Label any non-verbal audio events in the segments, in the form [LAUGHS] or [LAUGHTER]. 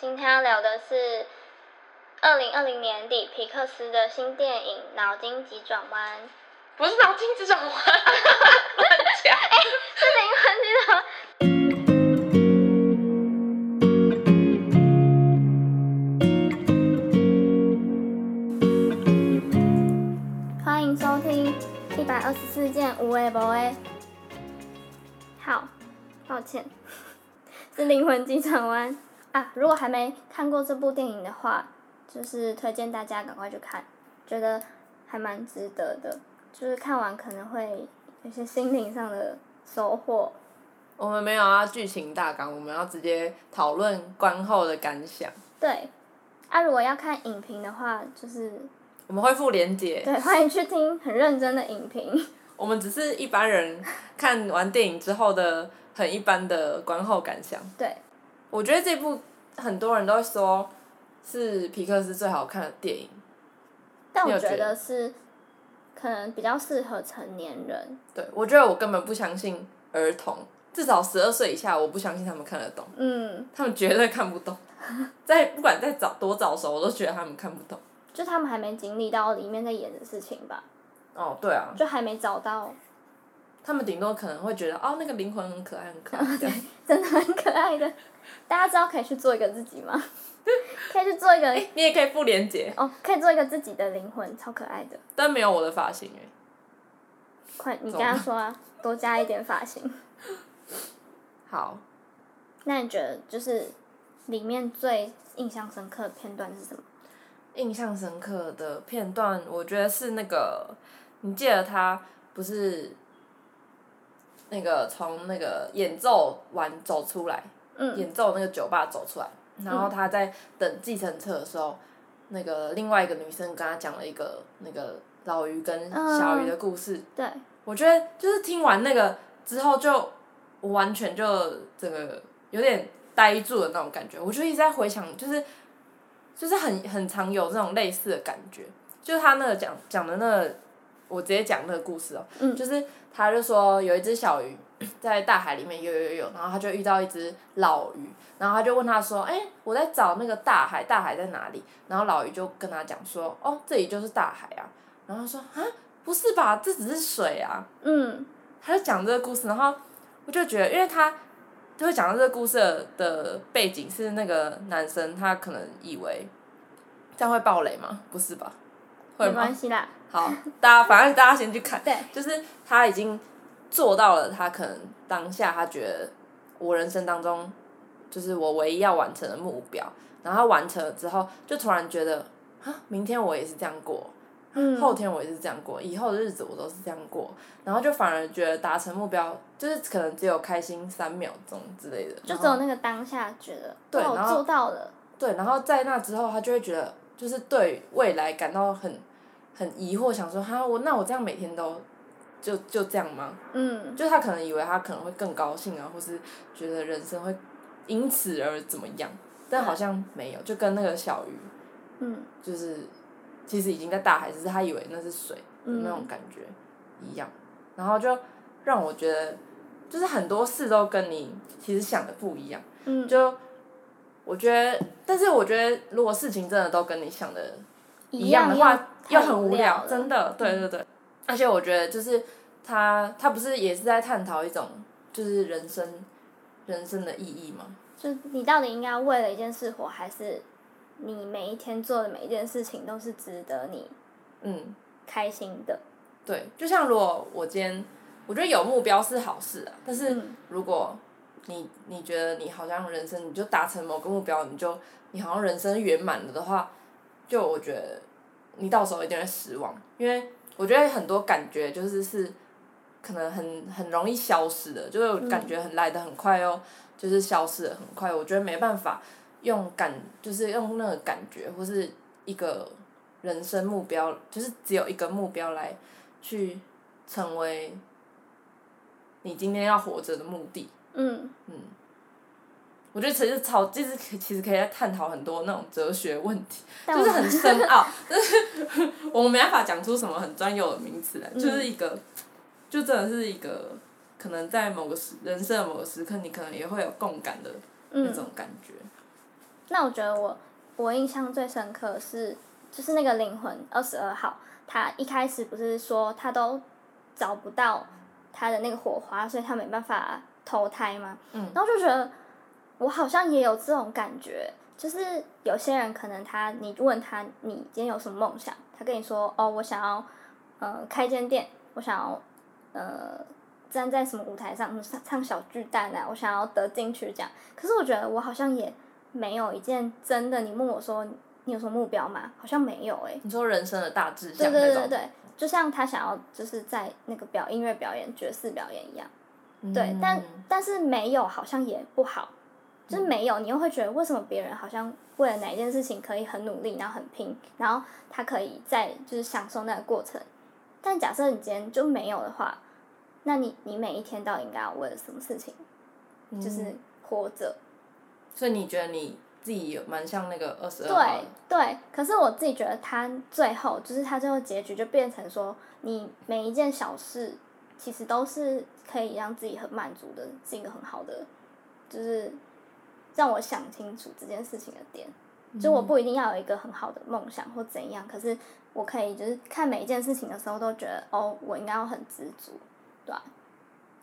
今天要聊的是二零二零年底皮克斯的新电影《脑筋急转弯》。不是脑筋急转弯，[LAUGHS] 乱讲。是灵魂急转弯。欢迎收听一百二十四件无为不为。好，抱歉，[LAUGHS] 是灵魂急转弯啊！如果还没看过这部电影的话，就是推荐大家赶快去看，觉得还蛮值得的。就是看完可能会有些心灵上的收获。我们没有啊剧情大纲，我们要直接讨论观后的感想。对，啊，如果要看影评的话，就是我们会附连结。对，欢迎去听很认真的影评。我们只是一般人看完电影之后的很一般的观后感想。对，我觉得这部很多人都说是皮克斯最好看的电影。但我觉得得是可能比较适合成年人。对，我觉得我根本不相信儿童，至少十二岁以下，我不相信他们看得懂，嗯，他们绝对看不懂。[LAUGHS] 在不管再早多早熟，我都觉得他们看不懂。就他们还没经历到里面在演的事情吧，哦，对啊，就还没找到，他们顶多可能会觉得哦，那个灵魂很可爱，很可爱这样。[LAUGHS] 真的很可爱的。大家知道可以去做一个自己吗？[LAUGHS] 可以去做一个你也可以不连接，哦，可以做一个自己的灵魂，超可爱的。但没有我的发型哎。快，你跟他说啊，多加一点发型。好，那你觉得就是里面最印象深刻的片段是什么？印象深刻的片段，我觉得是那个，你记得他不是那个从那个演奏完走出来，嗯演奏那个酒吧走出来，然后他在等计程车的时候，那个另外一个女生跟他讲了一个那个老鱼跟小鱼的故事，对，我觉得就是听完那个之后就，我完全就整个有点呆住的那种感觉。我就一直在回想，就是就是很很常有这种类似的感觉。就是他那个讲讲的那个，我直接讲那个故事哦、嗯就是他就说有一只小鱼 [COUGHS] 在大海里面游游游游，然后他就遇到一只老鱼，然后他就问他说：“哎、我在找那个大海，大海在哪里？”然后老鱼就跟他讲说：“哦，这里就是大海啊。”然后他说：“啊，不是吧，这只是水啊。”嗯他就讲这个故事，然后我就觉得，因为他就会讲到这个故事的的背景是那个男生，他可能以为这样会爆雷吗？不是吧？会没吗？关系啦。好，大家反正大家先去看，对，就是他已经做到了，他可能当下他觉得我人生当中就是我唯一要完成的目标，然后他完成了之后，就突然觉得啊，明天我也是这样过，嗯，后天我也是这样过，以后的日子我都是这样过，然后就反而觉得达成目标就是可能只有开心三秒钟之类的，就只有那个当下觉得，对然后做到了。对，然后在那之后，他就会觉得就是对未来感到很很疑惑，想说哈我那我这样每天都就就这样吗？嗯，就他可能以为他可能会更高兴啊，或是觉得人生会因此而怎么样，但好像没有，就跟那个小鱼嗯。就是其实已经在大海，只是他以为那是水的嗯。那种感觉一样，然后就让我觉得，就是很多事都跟你其实想的不一样，嗯，就我觉得，但是我觉得如果事情真的都跟你想的一样样的话，又又很无聊，真的，对对对，而且我觉得就是他他不是也是在探讨一种就是人生人生的意义吗？就你到底应该为了一件事活，还是你每一天做的每一件事情都是值得你嗯。开心的？对，就像如果我今天，我觉得有目标是好事啊，但是嗯如果你你觉得你好像人生你就达成某个目标，你就你好像人生圆满了的话，就我觉得你到时候一定会失望，因为我觉得很多感觉就是是可能很很容易消失的，就是感觉很来的很快哦，就是消失的很快，我觉得没办法用感就是用那个感觉或是一个人生目标，就是只有一个目标来去成为你今天要活着的目的。嗯，我觉得其实超，就是可其实可以在探讨很多那种哲学问题，就是很 [LAUGHS] 深奥，但是 [LAUGHS] 我们没办法讲出什么很专有的名词来，就是一个，就真的是一个，可能在某个时人生的某个时刻，你可能也会有共感的那嗯，种感觉。那我觉得我我印象最深刻的是，就是那个灵魂二十二号，他一开始不是说他都找不到他的那个火花，所以他没办法投胎吗？嗯然后就觉得我好像也有这种感觉，就是有些人可能他你问他你今天有什么梦想，他跟你说哦我想要呃开间店，我想要呃站在什么舞台上唱唱小巨蛋啊，我想要得金曲奖。可是我觉得我好像也没有一件真的，你问我说你有什么目标吗？好像没有诶、你说人生的大志对向对，对对对，就像他想要就是在那个表音乐表演、爵士表演一样。对，但嗯但是没有好像也不好，就是没有，你又会觉得为什么别人好像为了哪一件事情可以很努力，然后很拼，然后他可以在就是享受那个过程，但假设你今天就没有的话，那你你每一天到底应该要为了什么事情，就是活着？所以你觉得你自己有蛮像那个二十二号对，对，可是我自己觉得他最后就是他最后结局就变成说，你每一件小事其实都是可以让自己很满足的，是一个很好的，就是让我想清楚这件事情的点。就我不一定要有一个很好的梦想或怎样，可是我可以就是看每一件事情的时候都觉得，哦，我应该要很知足，对吧、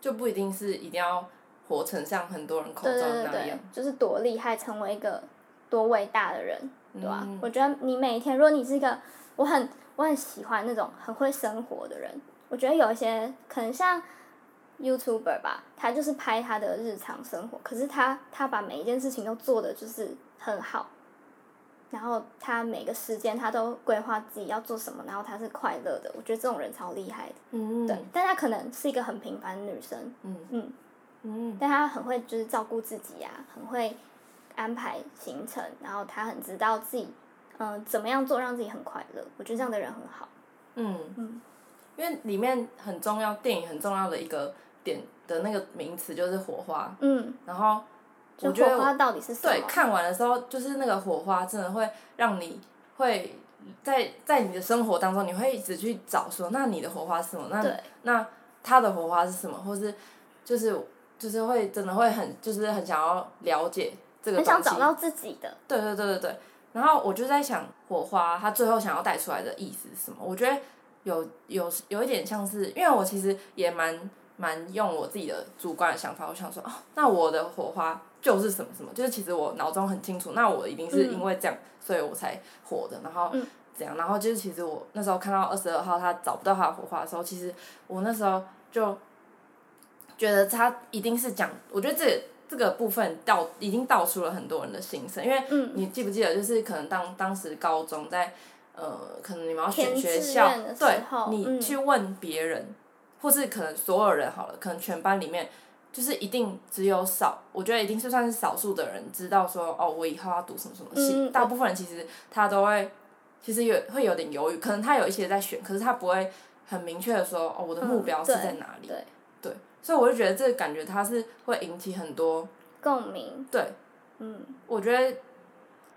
就不一定是一定要活成像很多人口对中对对对那样。，就是多厉害，成为一个多伟大的人，对吧、嗯我觉得你每一天，如果你是一个我很我很喜欢那种很会生活的人，我觉得有一些可能像 YouTuber 吧，他就是拍他的日常生活，可是他他把每一件事情都做的就是很好。然后他每个时间他都规划自己要做什么，然后他是快乐的，我觉得这种人超厉害的。嗯，对，但他可能是一个很平凡的女生，嗯嗯，嗯但她很会就是照顾自己啊，很会安排行程，然后她很知道自己，嗯、怎么样做让自己很快乐。我觉得这样的人很好。嗯嗯，因为里面很重要，电影很重要的一个点的那个名词就是火花，嗯，然后我觉得火花到底是什么？对，看完的时候，就是那个火花真的会让你会在在你的生活当中，你会一直去找说，那你的火花是什么？那那他的火花是什么？或是就是就是会真的会很就是很想要了解这个很。想找到自己的。对对对对对。然后我就在想，火花它最后想要带出来的意思是什么？我觉得有有有一点像是，因为我其实也蛮蛮用我自己的主观的想法，我想说，哦，那我的火花就是什么什么，就是其实我脑中很清楚，那我一定是因为这样，所以我才火的，然后嗯。怎样，然后就是其实我那时候看到二十二号他找不到他的火花的时候，其实我那时候就觉得他一定是讲，我觉得这这个部分道已经道出了很多人的心声，因为嗯。你记不记得，就是可能当当时高中在呃，可能你们要选学校对，你嗯去问别人，或是可能所有人好了，可能全班里面。就是一定只有少，我觉得一定是算是少数的人知道说，哦，我以后要读什么什么系。嗯大部分人其实他都会，其实有会有点犹豫，可能他有一些在选，可是他不会很明确的说，哦，我的目标是在哪里。对对，所以我就觉得这个感觉它是会引起很多，共鸣，对嗯，我觉得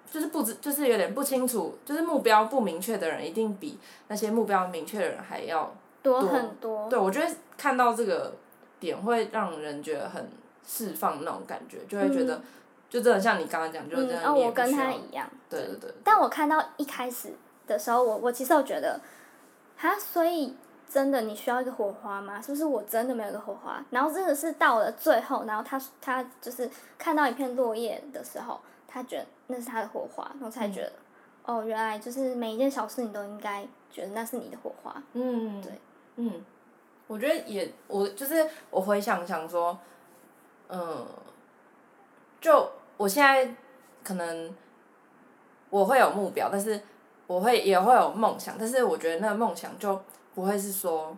就是不知，就是有点不清楚，就是目标不明确的人，一定比那些目标明确的人还要多多很多。对，我觉得看到这个点会让人觉得很释放那种感觉，就会觉得、就真的像你刚刚讲，就是真嗯，哦，的你也我跟他一样。对对对，但我看到一开始的时候，我我其实我觉得，哈，所以真的你需要一个火花吗？是不是我真的没有一个火花？然后真的是到了最后，然后他他就是看到一片落叶的时候，他觉得那是他的火花，然后才觉得，哦，原来就是每一件小事你都应该觉得那是你的火花。嗯，对，嗯，我觉得也，我就是我回想想说，嗯，就我现在可能我会有目标，但是我会也会有梦想，但是我觉得那个梦想就不会是说，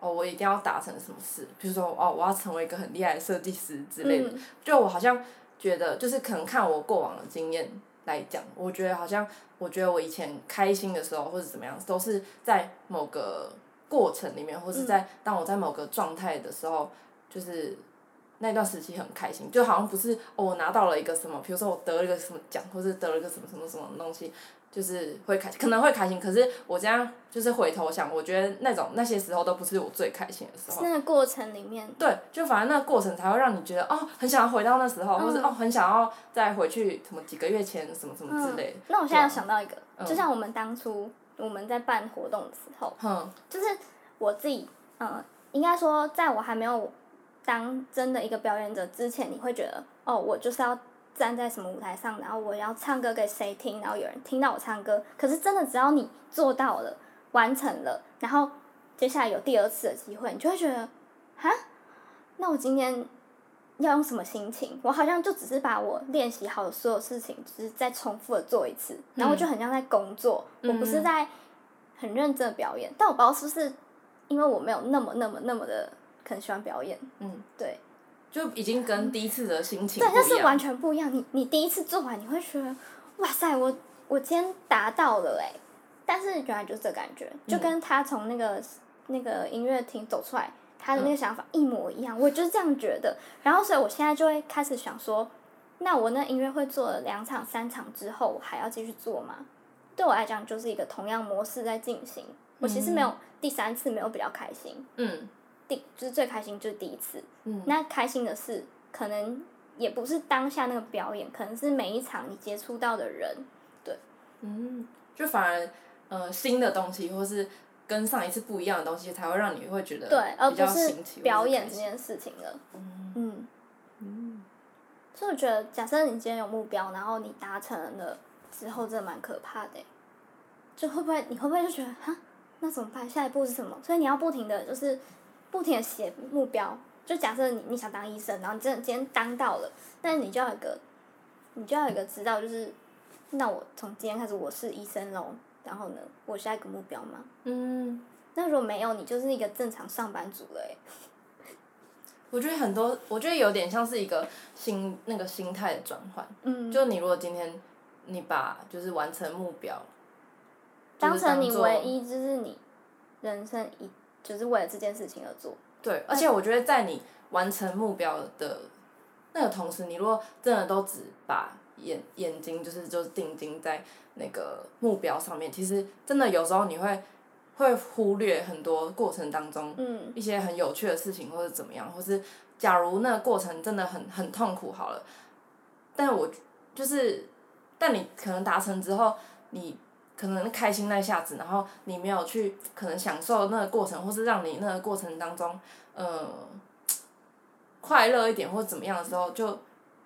哦，我一定要达成什么事，比如说哦，我要成为一个很厉害的设计师之类的。嗯就我好像觉得，就是可能看我过往的经验来讲，我觉得好像，我觉得我以前开心的时候或者怎么样，都是在某个过程里面，或是在当我在某个状态的时候，就是那段时期很开心，就好像不是哦，我拿到了一个什么，比如说我得了一个什么奖，或是得了一个什么什么什么东西，就是会开可能会开心，可是我这样就是回头想，我觉得那种那些时候都不是我最开心的时候。那个过程里面，对，就反正那个过程才会让你觉得哦，很想要回到那时候，或是哦，很想要再回去什么几个月前什么什么之类的。那我现在想到一个，就像我们当初我们在办活动的时候，就是我自己，嗯，应该说在我还没有。当真的一个表演者之前，你会觉得哦，我就是要站在什么舞台上，然后我要唱歌给谁听，然后有人听到我唱歌。可是真的，只要你做到了，完成了，然后接下来有第二次的机会，你就会觉得，哈，那我今天要用什么心情？我好像就只是把我练习好的所有事情，只是再重复的做一次，然后我就很像在工作，我不是在很认真的表演。但我不知道是不是因为我没有那么、那么、那么的。很喜欢表演，嗯，对，就已经跟第一次的心情对，那是完全不一样。你你第一次做完，你会觉得哇塞，我我今天达到了哎！但是原来就是这感觉，就跟他从那个那个音乐厅走出来，他的那个想法一模一样。我就是这样觉得。然后，所以我现在就会开始想说，那我那音乐会做了两场、三场之后，我还要继续做吗？对我来讲，就是一个同样模式在进行。我其实没有第三次没有比较开心。嗯。第就是最开心就是第一次，嗯那开心的事可能也不是当下那个表演，可能是每一场你接触到的人，对，嗯，就反而呃新的东西或是跟上一次不一样的东西，才会让你会觉得对，而不是表演这件事情了，嗯嗯，所以我觉得，假设你今天有目标，然后你达成了之后，真的蛮可怕的，就会不会你会不会就觉得哈，那怎么办？下一步是什么？所以你要不停的就是。不停的写目标，就假设你你想当医生，然后你真的今天当到了，但是你就要有个，你就要有一个知道，就是，那我从今天开始我是医生喽，然后呢，我下一个目标吗？嗯。那如果没有，你就是一个正常上班族了诶。[LAUGHS] 我觉得很多，我觉得有点像是一个心那个心态的转换。嗯。就你如果今天，你把就是完成目标，当成你唯一就是你人生一。就是为了这件事情而做。对，而且我觉得在你完成目标的那个同时，你如果真的都只把眼眼睛就是就是定睛在那个目标上面，其实真的有时候你会会忽略很多过程当中一些很有趣的事情，或者怎么样，或是假如那个过程真的很很痛苦好了，但我就是，但你可能达成之后，你。可能开心那一下子，然后你没有去可能享受那个过程，或是让你那个过程当中，呃，[TSK] 快乐一点或怎么样的时候，就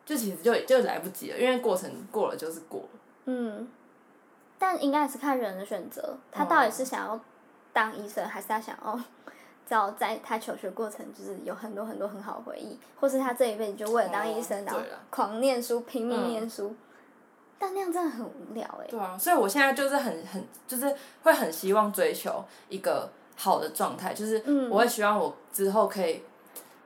就其实就就来不及了，因为过程过了就是过了。嗯，但应该是看人的选择，他到底是想要当医生，还是他想要，找在他求学过程就是有很多很多很好的回忆，或是他这一辈子就为了当医生，然后狂念书，拼命念书。但那样真的很无聊哎。对啊，所以我现在就是很很就是会很希望追求一个好的状态，就是我会希望我之后可以，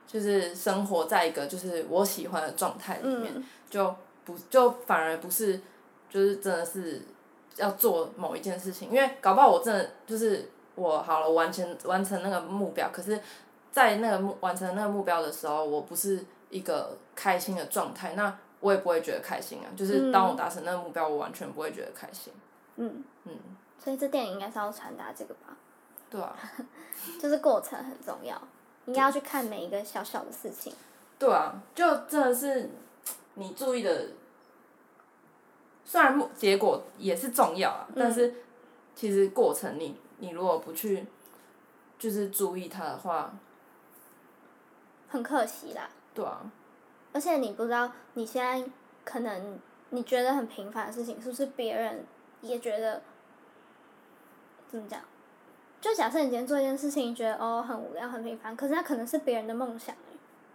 就是生活在一个就是我喜欢的状态里面，就不就反而不是就是真的是要做某一件事情，因为搞不好我真的就是我好了完成完成那个目标，可是在那个目完成那个目标的时候，我不是一个开心的状态，那。我也不会觉得开心啊，就是当我达成那个目标，我完全不会觉得开心。嗯嗯，所以这电影应该是要传达这个吧？对啊，[LAUGHS] 就是过程很重要，应该要去看每一个小小的事情。对啊，就真的是你注意的，虽然结果也是重要啊，但是其实过程你你如果不去，就是注意它的话，很可惜啦。对啊。而且你不知道，你现在可能你觉得很平凡的事情，是不是别人也觉得？怎么讲？就假设你今天做一件事情，你觉得哦很无聊、很平凡，可是它可能是别人的梦想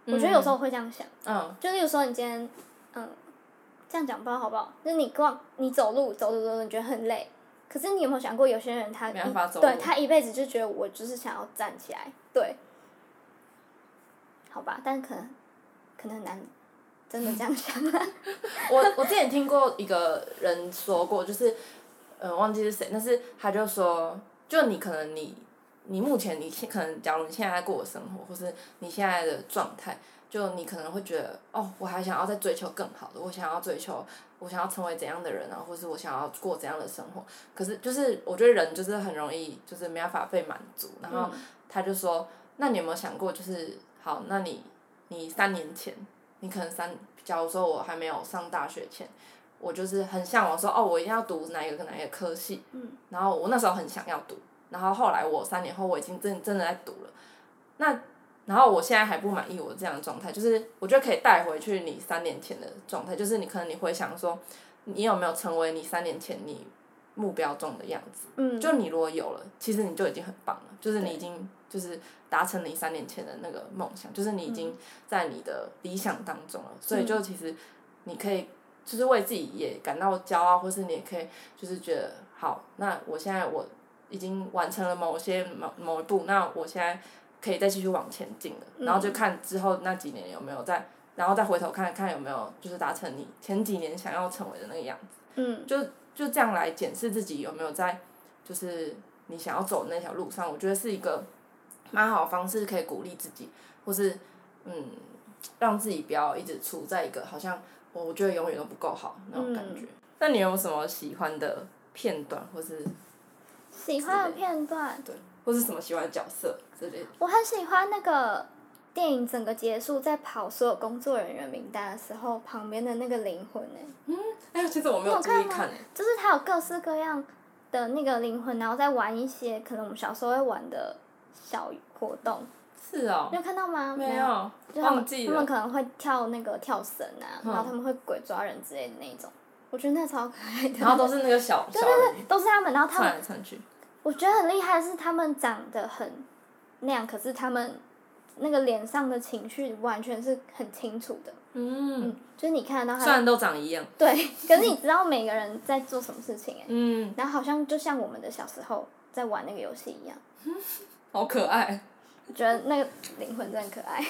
我觉得有时候会这样想。嗯。就是有时候你今天，嗯，这样讲不知道好不好？就是你逛你走路走走走，你觉得很累，可是你有没有想过，有些人他对他一辈子就觉得我就是想要站起来，对。好吧，但可能。可能很难，真的这样想。[LAUGHS] 我我之前听过一个人说过，就是，呃，忘记是谁，但是他就说，就你可能你，你目前你现可能，假如你现在过的生活，或是你现在的状态，就你可能会觉得，哦，我还想要再追求更好的，我想要追求，我想要成为怎样的人啊，或是我想要过怎样的生活。可是就是我觉得人就是很容易就是没办法被满足，然后他就说，那你有没有想过，就是好，那你你三年前，你可能三，假如说我还没有上大学前，我就是很向往说，哦，我一定要读哪一个哪一个科系，嗯。然后我那时候很想要读，然后后来我三年后我已经真真的在读了，那。然后我现在还不满意我这样的状态，就是我觉得可以带回去你三年前的状态，就是你可能你会想说，你有没有成为你三年前你目标中的样子？嗯。就你如果有了，其实你就已经很棒了，就是你已经就是达成你三年前的那个梦想，就是你已经在你的理想当中了，所以就其实你可以就是为自己也感到骄傲，或是你也可以就是觉得好，那我现在我已经完成了某些某某一步，那我现在。可以再继续往前进了，然后就看之后那几年有没有再，然后再回头看看有没有就是达成你前几年想要成为的那个样子。嗯。就就这样来检视自己有没有在，就是你想要走的那条路上，我觉得是一个蛮好的方式，可以鼓励自己，或是嗯，让自己不要一直处在一个好像我觉得永远都不够好那种感觉。那你有什么喜欢的片段，或是？喜欢的片段。对。或是什么喜欢的角色之类的。我很喜欢那个电影整个结束在跑所有工作人员名单的时候，旁边的那个灵魂哎。嗯，哎，其实我没有注意看就是它有各式各样的那个灵魂，然后再玩一些可能我们小时候会玩的小活动。是哦。你有看到吗？没有。忘记了。他们可能会跳那个跳绳啊，然后他们会鬼抓人之类的那种。我觉得那超可爱的。然后都是那个小 [LAUGHS] 小。对对对，都是他们，然后他们。窜来窜去。我觉得很厉害的是，他们长得很那样，可是他们那个脸上的情绪完全是很清楚的。嗯。就是你看得到他。虽然都长一样。[LAUGHS] 对，可是你知道每个人在做什么事情哎。嗯。然后好像就像我们的小时候在玩那个游戏一样。[LAUGHS] 好可爱。我觉得那个灵魂真可爱。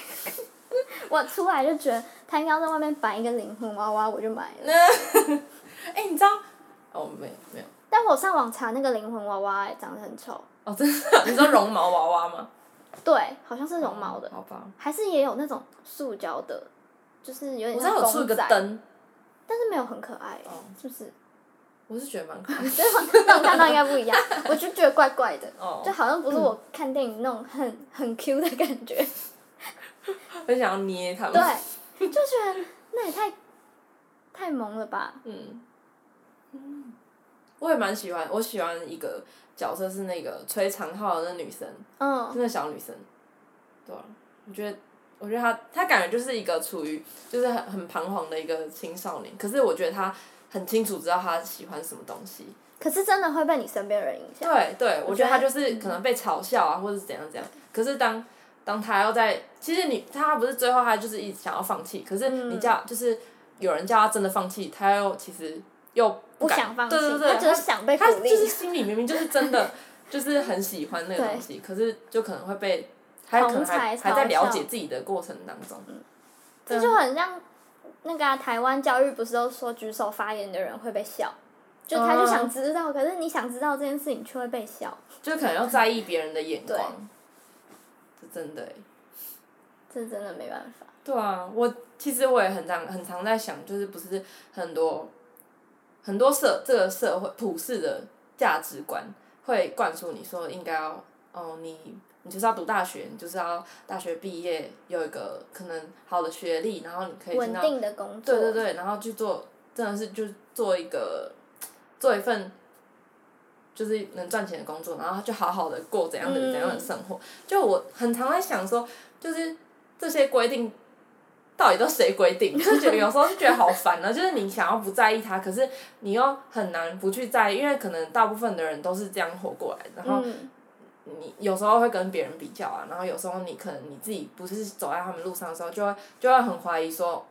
[LAUGHS] 我出来就觉得他应该在外面摆一个灵魂娃娃，我就买了。[LAUGHS] 哎，你知道？哦，没有没有。但我上网查那个灵魂娃娃，长得很丑。哦，真的？你知道绒毛娃娃吗？[LAUGHS] 对，好像是绒毛的。好吧。还是也有那种塑胶的，就是有点像公仔。有出个灯。但是没有很可爱，是不是？我是觉得蛮可爱。[LAUGHS] 那我看到应该不一样，我就觉得怪怪的，就好像不是我看电影那种很很 Q 的感觉。[LAUGHS] 很想要捏他们。对，就觉得那也太太萌了吧。嗯。嗯。我也蛮喜欢，我喜欢一个角色是那个吹长号的那女生，嗯，那小女生，对啊，我觉得，我觉得她，她感觉就是一个处于，就是很很彷徨的一个青少年，可是我觉得她很清楚知道他喜欢什么东西。可是真的会被你身边人影响。对对，我觉得他就是可能被嘲笑啊，或者是怎样怎样。可是当当他要在，其实你他不是最后他就是一直想要放弃，可是你叫就是有人叫他真的放弃，他又其实。又不想放弃，他只是想被。他就是心里明明就是真的，[LAUGHS] 就是很喜欢那个东西，可是就可能会被，还可能还还在了解自己的过程当中。这就很像那个台湾教育不是都说举手发言的人会被笑，就他就想知道，可是你想知道这件事情却会被笑。就可能要在意别人的眼光，是真的这真的没办法。对啊，我其实我也很常很常在想，就是不是很多。很多社这个社会普世的价值观会灌输你说应该要哦你你就是要读大学你就是要大学毕业有一个可能好的学历然后你可以稳定的工作对对对然后去做真的是就做一个做一份就是能赚钱的工作然后就好好的过怎样的怎样的生活就我很常在想说就是这些规定。到底都谁规定？[LAUGHS] 就觉得有时候就觉得好烦啊！就是你想要不在意他，可是你又很难不去在意，因为可能大部分的人都是这样活过来。然后你有时候会跟别人比较啊，然后有时候你可能你自己不是走在他们路上的时候，就会就会很怀疑说，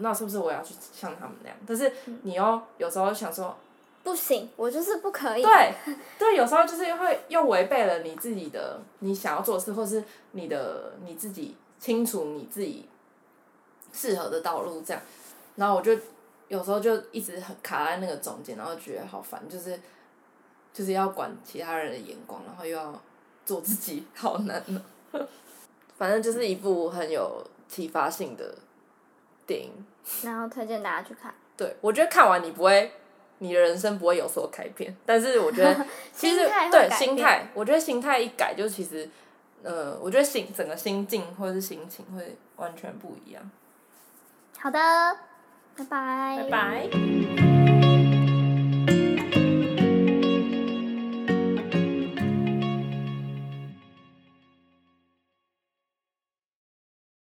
那是不是我要去像他们那样？但是你又有时候想说，不行，我就是不可以。对，对，有时候就是会又违背了你自己的你想要做的事，或是你的你自己清楚你自己。适合的道路这样，然后我就有时候就一直很卡在那个中间，然后觉得好烦，就是就是要管其他人的眼光，然后又要做自己，[LAUGHS] 好难呢。[LAUGHS] 反正就是一部很有启发性的电影。然后推荐大家去看。[LAUGHS] 对，我觉得看完你不会，你的人生不会有所改变，但是我觉得其实心对心态，我觉得心态一改，就其实，呃，我觉得心整个心境或者是心情会完全不一样。好的，拜拜。拜拜。